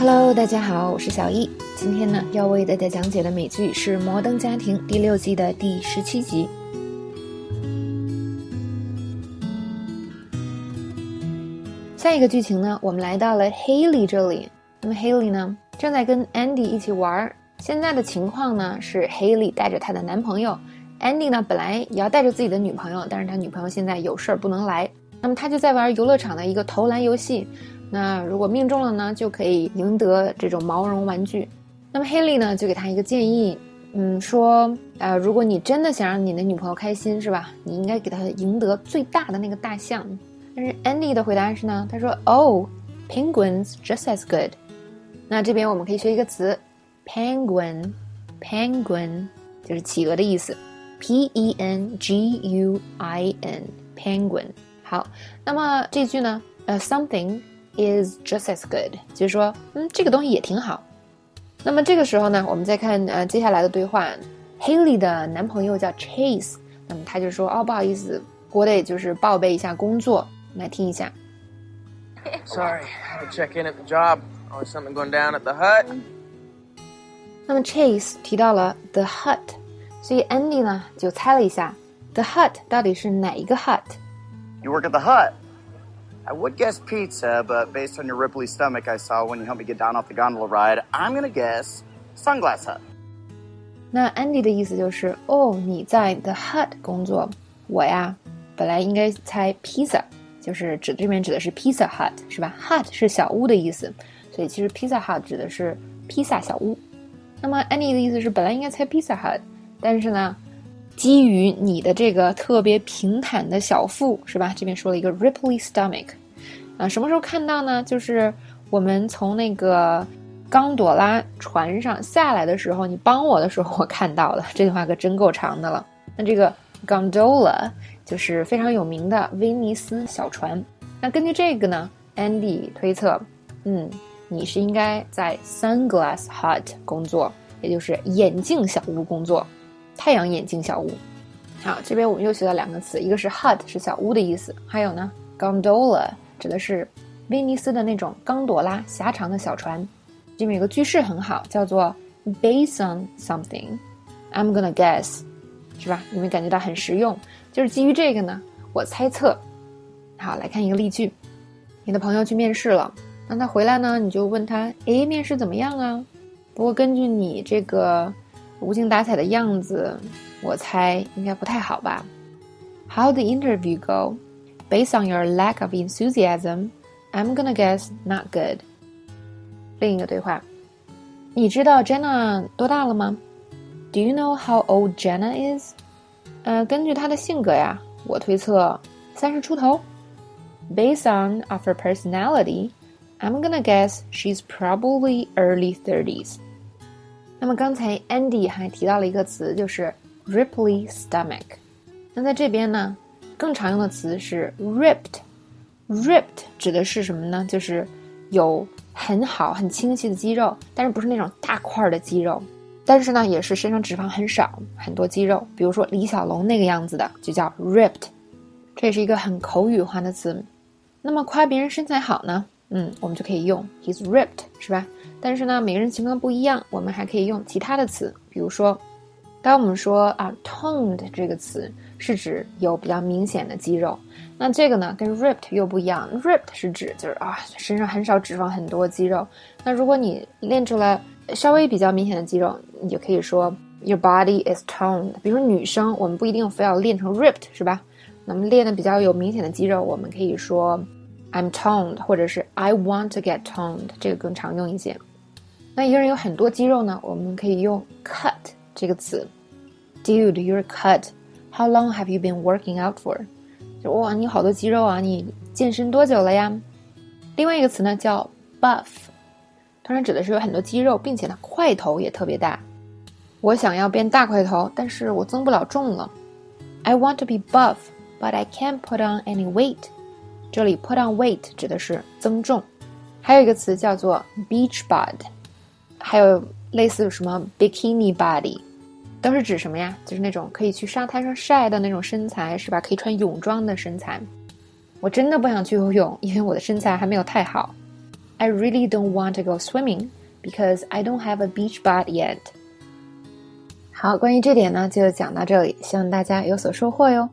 Hello，大家好，我是小易。今天呢，要为大家讲解的美剧是《摩登家庭》第六季的第十七集。下一个剧情呢，我们来到了 Haley 这里。那么 Haley 呢，正在跟 Andy 一起玩。现在的情况呢，是 Haley 带着她的男朋友，Andy 呢，本来也要带着自己的女朋友，但是他女朋友现在有事儿不能来。那么他就在玩游乐场的一个投篮游戏。那如果命中了呢，就可以赢得这种毛绒玩具。那么 Haley 呢，就给他一个建议，嗯，说，呃，如果你真的想让你的女朋友开心，是吧？你应该给她赢得最大的那个大象。但是 Andy 的回答是呢，他说，Oh, penguins just as good。那这边我们可以学一个词，penguin，penguin 就是企鹅的意思，P-E-N-G-U-I-N，penguin。好，那么这句呢，呃，something。Is just as good，就是说，嗯，这个东西也挺好。那么这个时候呢，我们再看呃接下来的对话，Haley 的男朋友叫 Chase，那么他就说，哦，不好意思，我得就是报备一下工作，来听一下。Sorry, I'll check in at the job. Oh, something going down at the hut. 那么 Chase 提到了 the hut，所以 Andy 呢就猜了一下，the hut 到底是哪一个 hut？You work at the hut. I would guess pizza, but based on your Ripley stomach I saw when you helped me get down off the gondola ride, I'm gonna guess Sunglass Hut. 那 Andy 的意思就是，哦，你在 The Hut 工作，我呀，本来应该猜 pizza，就是指这边指的是 Pizza Hut，是吧？Hut 是小屋的意思，所以其实 Pizza Hut 指的是披萨小屋。那么 Andy 的意思是，本来应该猜 Pizza Hut，但是呢，基于你的这个特别平坦的小腹，是吧？这边说了一个 Ripley stomach。 啊，什么时候看到呢？就是我们从那个刚朵拉船上下来的时候，你帮我的时候，我看到了。这句话可真够长的了。那这个 gondola 就是非常有名的威尼斯小船。那根据这个呢，Andy 推测，嗯，你是应该在 Sunglass Hut 工作，也就是眼镜小屋工作，太阳眼镜小屋。好，这边我们又学到两个词，一个是 hut 是小屋的意思，还有呢 gondola。指的是威尼斯的那种刚朵拉狭长的小船。这边有个句式很好，叫做 based on something，I'm gonna guess，是吧？有没有感觉到很实用？就是基于这个呢，我猜测。好，来看一个例句：你的朋友去面试了，那他回来呢，你就问他，诶，面试怎么样啊？不过根据你这个无精打采的样子，我猜应该不太好吧？How the interview go？go？Based on your lack of enthusiasm, I'm gonna guess not good. 另一个对话，你知道 Jenna 多大了吗？Do you know how old Jenna is？呃，根据她的性格呀，我推测三十出头。Based on of her personality, I'm gonna guess she's probably early thirties. 那么刚才 Andy 还提到了一个词，就是 Ripley stomach。那在这边呢？ 更常用的词是 ripped，ripped 指的是什么呢？就是有很好、很清晰的肌肉，但是不是那种大块的肌肉，但是呢，也是身上脂肪很少，很多肌肉。比如说李小龙那个样子的，就叫 ripped。这也是一个很口语化的词。那么夸别人身材好呢？嗯，我们就可以用 he's ripped，是吧？但是呢，每个人情况不一样，我们还可以用其他的词，比如说。当我们说啊，toned 这个词是指有比较明显的肌肉，那这个呢跟 ripped 又不一样。ripped 是指就是啊身上很少脂肪很多肌肉。那如果你练出来稍微比较明显的肌肉，你就可以说 your body is toned。比如说女生，我们不一定非要练成 ripped 是吧？那么练的比较有明显的肌肉，我们可以说 I'm toned，或者是 I want to get toned，这个更常用一些。那一个人有很多肌肉呢，我们可以用 cut。这个词，Dude, you're cut. How long have you been working out for? 就哇，你好多肌肉啊！你健身多久了呀？另外一个词呢叫 buff，通常指的是有很多肌肉，并且呢块头也特别大。我想要变大块头，但是我增不了重了。I want to be buff, but I can't put on any weight. 这里 put on weight 指的是增重。还有一个词叫做 beach bod，还有类似什么 bikini body。都是指什么呀？就是那种可以去沙滩上晒的那种身材，是吧？可以穿泳装的身材。我真的不想去游泳，因为我的身材还没有太好。I really don't want to go swimming because I don't have a beach bod yet. 好，关于这点呢，就讲到这里，希望大家有所收获哟。